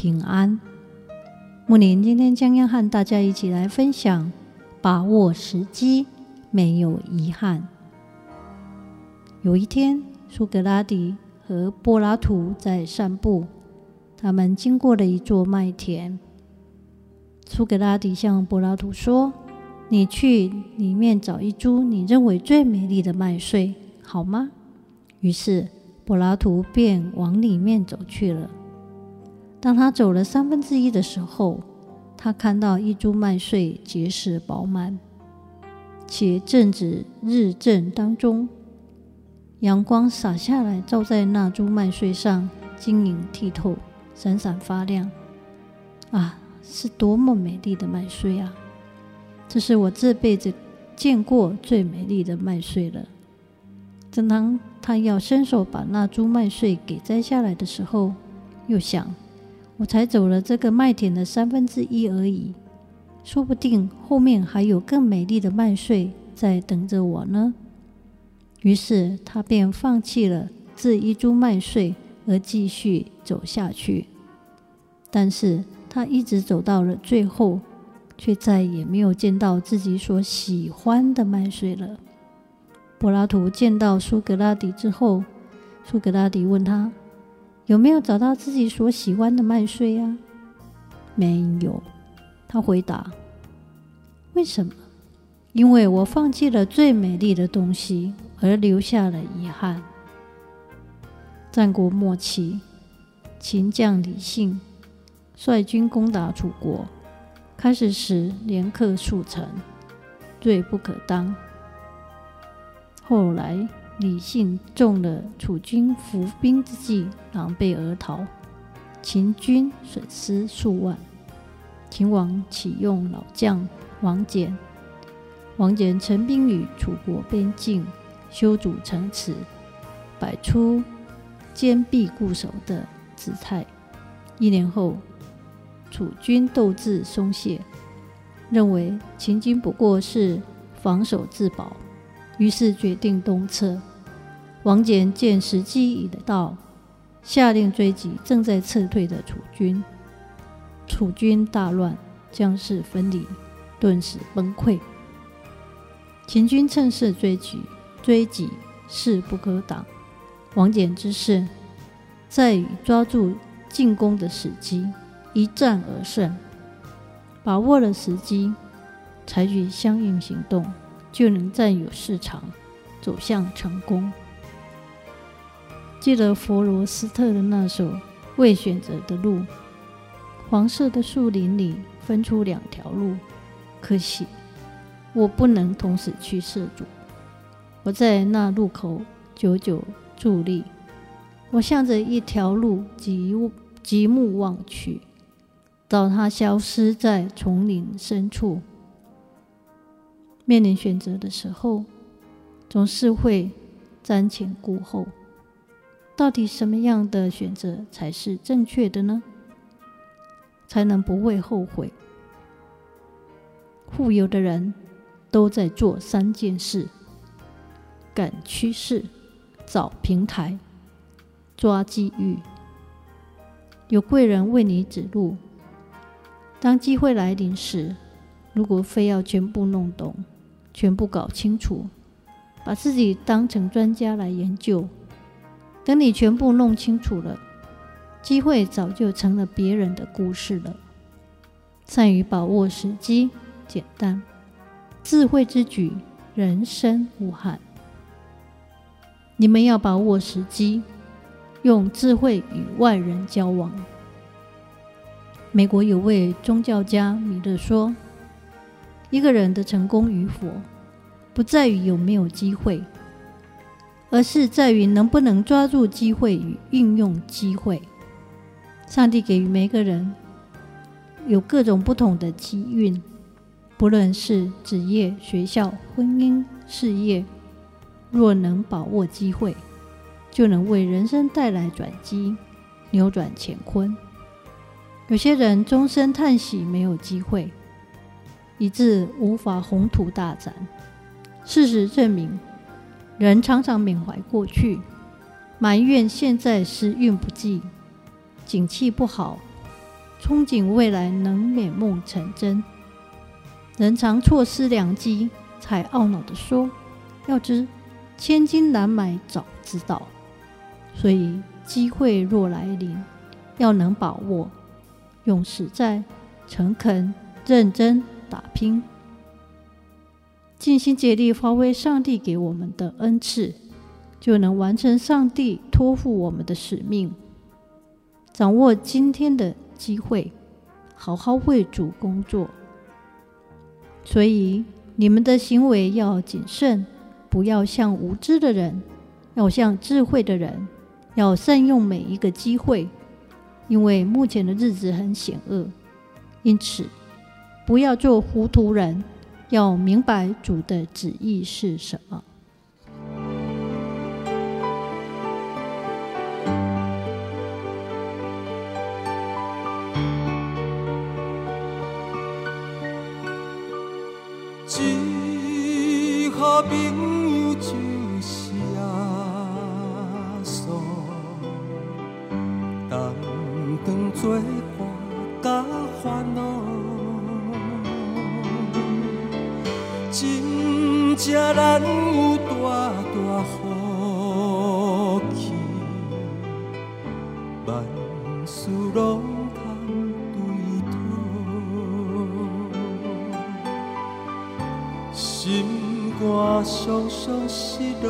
平安，木林今天将要和大家一起来分享：把握时机，没有遗憾。有一天，苏格拉底和柏拉图在散步，他们经过了一座麦田。苏格拉底向柏拉图说：“你去里面找一株你认为最美丽的麦穗，好吗？”于是柏拉图便往里面走去了。当他走了三分之一的时候，他看到一株麦穗结实饱满，且正值日正当中，阳光洒下来，照在那株麦穗上，晶莹剔透，闪闪发亮。啊，是多么美丽的麦穗啊！这是我这辈子见过最美丽的麦穗了。正当他要伸手把那株麦穗给摘下来的时候，又想。我才走了这个麦田的三分之一而已，说不定后面还有更美丽的麦穗在等着我呢。于是他便放弃了这一株麦穗，而继续走下去。但是他一直走到了最后，却再也没有见到自己所喜欢的麦穗了。柏拉图见到苏格拉底之后，苏格拉底问他。有没有找到自己所喜欢的麦穗呀？没有，他回答。为什么？因为我放弃了最美丽的东西，而留下了遗憾。战国末期，秦将李信率军攻打楚国，开始时连克数城，罪不可当。后来。李信中了楚军伏兵之计，狼狈而逃，秦军损失数万。秦王启用老将王翦，王翦陈兵于楚国边境，修筑城池，摆出坚壁固守的姿态。一年后，楚军斗志松懈，认为秦军不过是防守自保。于是决定东撤。王翦见时机已到，下令追击正在撤退的楚军。楚军大乱，将士分离，顿时崩溃。秦军趁势追击，追击势不可挡。王翦之事在于抓住进攻的时机，一战而胜。把握了时机，采取相应行动。就能占有市场，走向成功。记得弗罗斯特的那首《未选择的路》，黄色的树林里分出两条路，可惜我不能同时去涉足。我在那路口久久伫立，我向着一条路极极目望去，到它消失在丛林深处。面临选择的时候，总是会瞻前顾后。到底什么样的选择才是正确的呢？才能不会后悔？富有的人都在做三件事：赶趋势、找平台、抓机遇。有贵人为你指路。当机会来临时，如果非要全部弄懂，全部搞清楚，把自己当成专家来研究。等你全部弄清楚了，机会早就成了别人的故事了。善于把握时机，简单，智慧之举，人生无憾。你们要把握时机，用智慧与外人交往。美国有位宗教家米勒说。一个人的成功与否，不在于有没有机会，而是在于能不能抓住机会与运用机会。上帝给予每个人有各种不同的机运，不论是职业、学校、婚姻、事业，若能把握机会，就能为人生带来转机，扭转乾坤。有些人终身叹息没有机会，以致无法宏图大展。事实证明，人常常缅怀过去，埋怨现在时运不济，景气不好，憧憬未来能美梦成真。人常错失良机，才懊恼地说：“要知千金难买早知道。”所以，机会若来临，要能把握。用实在、诚恳、认真打拼，尽心竭力发挥上帝给我们的恩赐，就能完成上帝托付我们的使命。掌握今天的机会，好好为主工作。所以，你们的行为要谨慎，不要像无知的人，要像智慧的人，要善用每一个机会。因为目前的日子很险恶，因此不要做糊涂人，要明白主的旨意是什么。做伴甲烦恼，真正难有大大福气，万事拢通对讨，心肝伤伤失落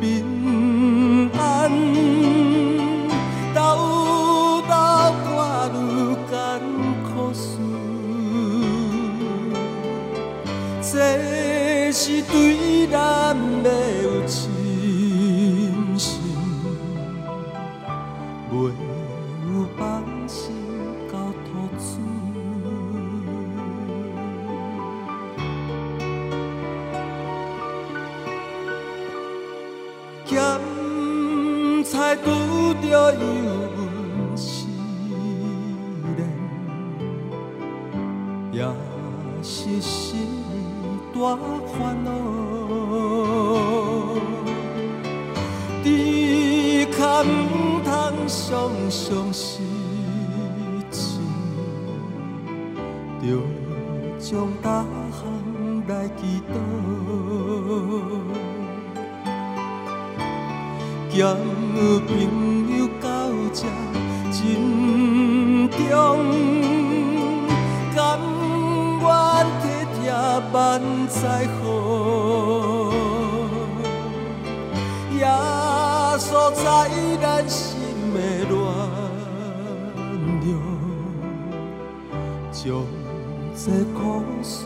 平安。对咱的有信心，袂有放心到吐出。咸菜拄着油温时冷，也是心。大烦恼，只可唔通伤伤心，着将大项来祈祷，交朋友到这真重。万载好，耶稣在咱心的暖流，将这苦事